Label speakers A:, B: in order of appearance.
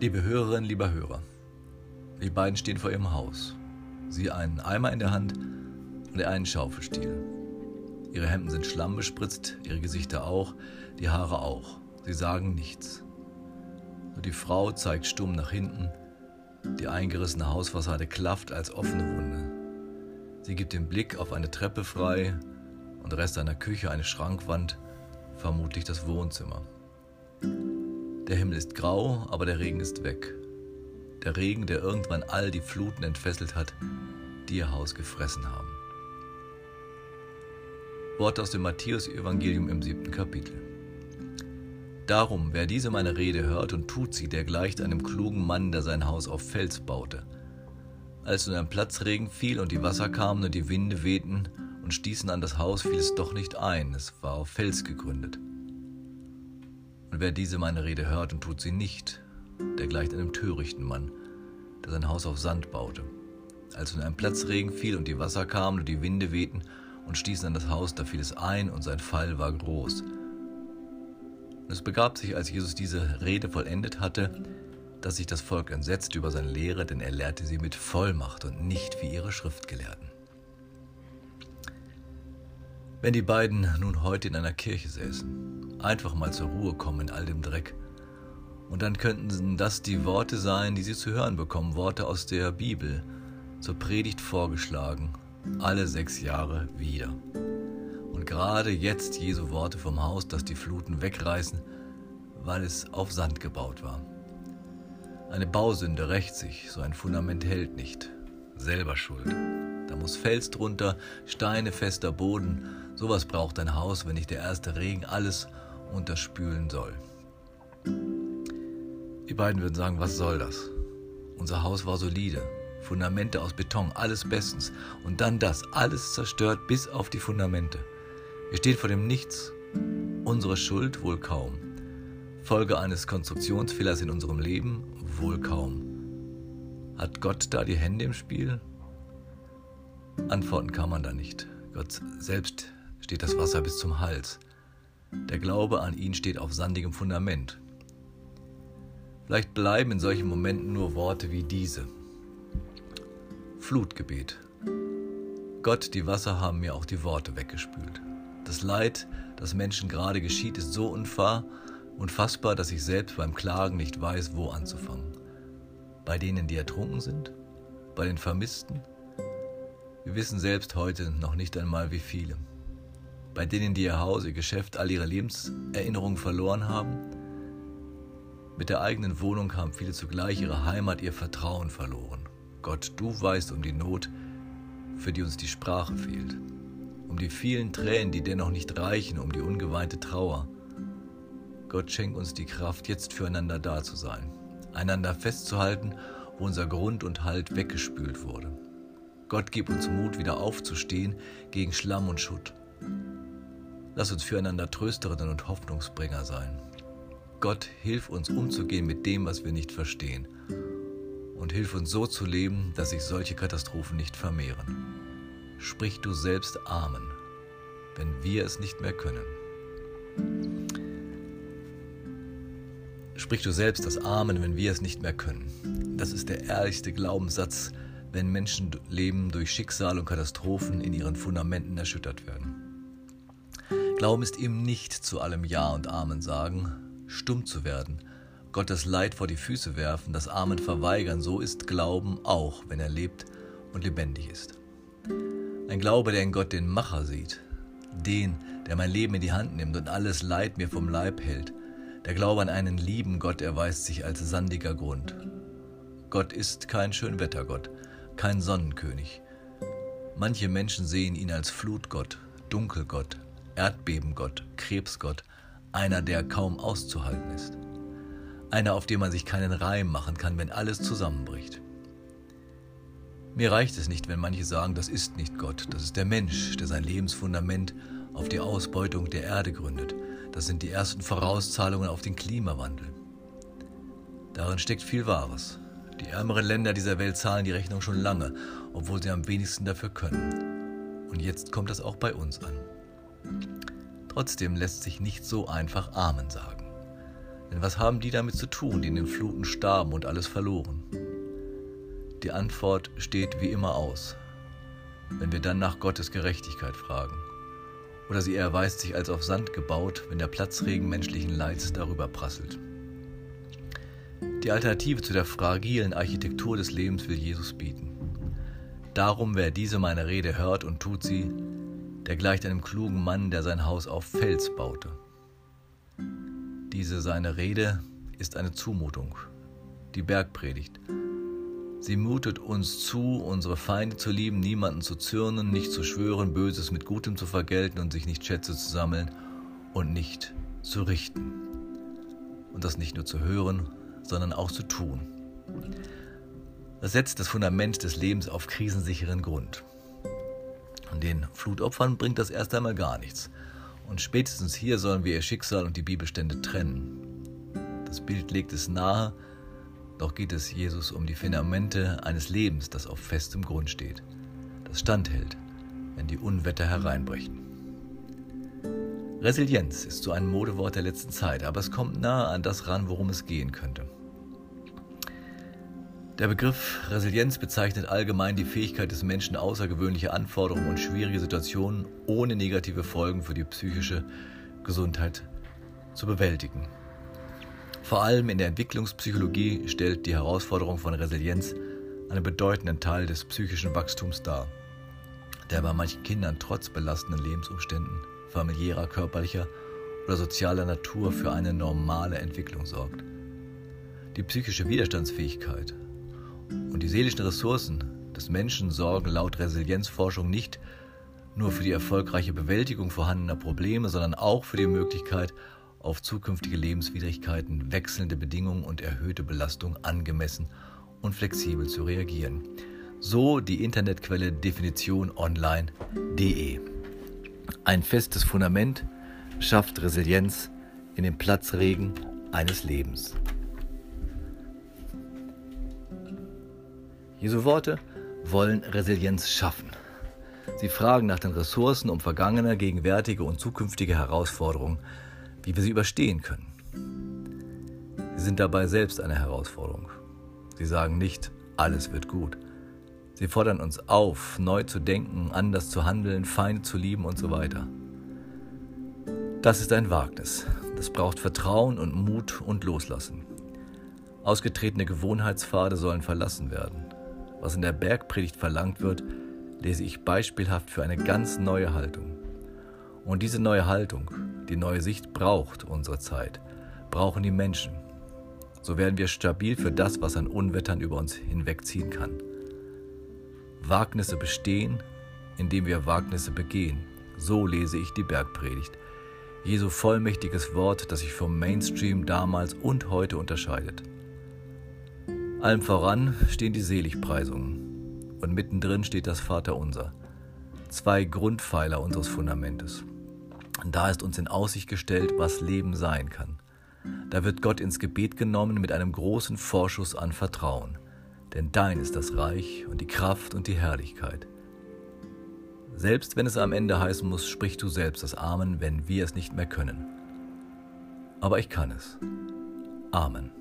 A: Liebe Hörerinnen, lieber Hörer, die beiden stehen vor ihrem Haus. Sie einen Eimer in der Hand und einen Schaufelstiel. Ihre Hemden sind schlammbespritzt, ihre Gesichter auch, die Haare auch. Sie sagen nichts. Nur die Frau zeigt stumm nach hinten. Die eingerissene Hausfassade klafft als offene Wunde. Sie gibt den Blick auf eine Treppe frei und Rest einer Küche, eine Schrankwand, vermutlich das Wohnzimmer. Der Himmel ist grau, aber der Regen ist weg. Der Regen, der irgendwann all die Fluten entfesselt hat, die ihr Haus gefressen haben. Worte aus dem Matthäus-Evangelium im siebten Kapitel. Darum, wer diese meine Rede hört und tut sie, der gleicht einem klugen Mann, der sein Haus auf Fels baute. Als nun ein Platzregen fiel und die Wasser kamen und die Winde wehten und stießen an das Haus, fiel es doch nicht ein, es war auf Fels gegründet. Und wer diese meine Rede hört und tut sie nicht, der gleicht einem törichten Mann, der sein Haus auf Sand baute. Als nun ein Platzregen fiel und die Wasser kamen und die Winde wehten und stießen an das Haus, da fiel es ein und sein Fall war groß. Und es begab sich, als Jesus diese Rede vollendet hatte, dass sich das Volk entsetzt über seine Lehre, denn er lehrte sie mit Vollmacht und nicht wie ihre Schriftgelehrten. Wenn die beiden nun heute in einer Kirche säßen, einfach mal zur Ruhe kommen in all dem Dreck, und dann könnten das die Worte sein, die sie zu hören bekommen, Worte aus der Bibel, zur Predigt vorgeschlagen, alle sechs Jahre wieder. Und gerade jetzt Jesu Worte vom Haus, das die Fluten wegreißen, weil es auf Sand gebaut war. Eine Bausünde rächt sich, so ein Fundament hält nicht. Selber schuld. Da muss Fels drunter, Steine, fester Boden. Sowas braucht ein Haus, wenn nicht der erste Regen alles unterspülen soll. Die beiden würden sagen, was soll das? Unser Haus war solide, Fundamente aus Beton, alles bestens. Und dann das, alles zerstört bis auf die Fundamente. Wir stehen vor dem Nichts. Unsere Schuld wohl kaum. Folge eines Konstruktionsfehlers in unserem Leben wohl kaum. Hat Gott da die Hände im Spiel? Antworten kann man da nicht. Gott selbst steht das Wasser bis zum Hals. Der Glaube an ihn steht auf sandigem Fundament. Vielleicht bleiben in solchen Momenten nur Worte wie diese. Flutgebet. Gott, die Wasser haben mir auch die Worte weggespült. Das Leid, das Menschen gerade geschieht, ist so unfahr, unfassbar, dass ich selbst beim Klagen nicht weiß, wo anzufangen. Bei denen, die ertrunken sind? Bei den Vermissten? Wir wissen selbst heute noch nicht einmal, wie viele. Bei denen, die ihr Haus, ihr Geschäft, all ihre Lebenserinnerungen verloren haben? Mit der eigenen Wohnung haben viele zugleich ihre Heimat, ihr Vertrauen verloren. Gott, du weißt um die Not, für die uns die Sprache fehlt, um die vielen Tränen, die dennoch nicht reichen, um die ungeweinte Trauer. Gott schenk uns die Kraft, jetzt füreinander da zu sein, einander festzuhalten, wo unser Grund und Halt weggespült wurde. Gott gib uns Mut, wieder aufzustehen gegen Schlamm und Schutt. Lass uns füreinander Trösterinnen und Hoffnungsbringer sein. Gott, hilf uns umzugehen mit dem, was wir nicht verstehen und hilf uns so zu leben, dass sich solche Katastrophen nicht vermehren. Sprich du selbst Amen, wenn wir es nicht mehr können. Sprich du selbst das Amen, wenn wir es nicht mehr können. Das ist der ehrlichste Glaubenssatz, wenn Menschenleben durch Schicksal und Katastrophen in ihren Fundamenten erschüttert werden. Glauben ist eben nicht zu allem Ja und Amen sagen, stumm zu werden, Gottes Leid vor die Füße werfen, das Amen verweigern, so ist Glauben auch, wenn er lebt und lebendig ist. Ein Glaube, der in Gott den Macher sieht, den, der mein Leben in die Hand nimmt und alles Leid mir vom Leib hält. Der Glaube an einen lieben Gott erweist sich als sandiger Grund. Gott ist kein Schönwettergott, kein Sonnenkönig. Manche Menschen sehen ihn als Flutgott, Dunkelgott, Erdbebengott, Krebsgott, einer, der kaum auszuhalten ist. Einer, auf den man sich keinen Reim machen kann, wenn alles zusammenbricht. Mir reicht es nicht, wenn manche sagen, das ist nicht Gott, das ist der Mensch, der sein Lebensfundament auf die Ausbeutung der Erde gründet. Das sind die ersten Vorauszahlungen auf den Klimawandel. Darin steckt viel Wahres. Die ärmeren Länder dieser Welt zahlen die Rechnung schon lange, obwohl sie am wenigsten dafür können. Und jetzt kommt das auch bei uns an. Trotzdem lässt sich nicht so einfach Amen sagen. Denn was haben die damit zu tun, die in den Fluten starben und alles verloren? Die Antwort steht wie immer aus, wenn wir dann nach Gottes Gerechtigkeit fragen. Oder sie erweist sich als auf Sand gebaut, wenn der Platzregen menschlichen Leids darüber prasselt. Die Alternative zu der fragilen Architektur des Lebens will Jesus bieten. Darum, wer diese meine Rede hört und tut sie, der gleicht einem klugen Mann, der sein Haus auf Fels baute. Diese seine Rede ist eine Zumutung, die Bergpredigt. Sie mutet uns zu, unsere Feinde zu lieben, niemanden zu zürnen, nicht zu schwören, Böses mit Gutem zu vergelten und sich nicht Schätze zu sammeln und nicht zu richten. Und das nicht nur zu hören, sondern auch zu tun. Das setzt das Fundament des Lebens auf krisensicheren Grund. Den Flutopfern bringt das erst einmal gar nichts. Und spätestens hier sollen wir ihr Schicksal und die Bibelstände trennen. Das Bild legt es nahe, doch geht es Jesus um die Fundamente eines Lebens, das auf festem Grund steht, das standhält, wenn die Unwetter hereinbrechen. Resilienz ist so ein Modewort der letzten Zeit, aber es kommt nahe an das ran, worum es gehen könnte. Der Begriff Resilienz bezeichnet allgemein die Fähigkeit des Menschen, außergewöhnliche Anforderungen und schwierige Situationen ohne negative Folgen für die psychische Gesundheit zu bewältigen. Vor allem in der Entwicklungspsychologie stellt die Herausforderung von Resilienz einen bedeutenden Teil des psychischen Wachstums dar, der bei manchen Kindern trotz belastenden Lebensumständen, familiärer, körperlicher oder sozialer Natur für eine normale Entwicklung sorgt. Die psychische Widerstandsfähigkeit und die seelischen Ressourcen des Menschen sorgen laut Resilienzforschung nicht nur für die erfolgreiche Bewältigung vorhandener Probleme, sondern auch für die Möglichkeit, auf zukünftige Lebenswidrigkeiten, wechselnde Bedingungen und erhöhte Belastung angemessen und flexibel zu reagieren. So die Internetquelle definitiononline.de. Ein festes Fundament schafft Resilienz in den Platzregen eines Lebens. Jesu Worte wollen Resilienz schaffen. Sie fragen nach den Ressourcen, um vergangene, gegenwärtige und zukünftige Herausforderungen, wie wir sie überstehen können. Sie sind dabei selbst eine Herausforderung. Sie sagen nicht, alles wird gut. Sie fordern uns auf, neu zu denken, anders zu handeln, Feinde zu lieben und so weiter. Das ist ein Wagnis. Das braucht Vertrauen und Mut und Loslassen. Ausgetretene Gewohnheitspfade sollen verlassen werden was in der Bergpredigt verlangt wird, lese ich beispielhaft für eine ganz neue Haltung. Und diese neue Haltung, die neue Sicht braucht unsere Zeit, brauchen die Menschen. So werden wir stabil für das, was an Unwettern über uns hinwegziehen kann. Wagnisse bestehen, indem wir Wagnisse begehen. So lese ich die Bergpredigt. Jesu vollmächtiges Wort, das sich vom Mainstream damals und heute unterscheidet. Allem voran stehen die Seligpreisungen und mittendrin steht das Vaterunser, zwei Grundpfeiler unseres Fundamentes. Da ist uns in Aussicht gestellt, was Leben sein kann. Da wird Gott ins Gebet genommen mit einem großen Vorschuss an Vertrauen, denn dein ist das Reich und die Kraft und die Herrlichkeit. Selbst wenn es am Ende heißen muss, sprich du selbst das Amen, wenn wir es nicht mehr können. Aber ich kann es. Amen.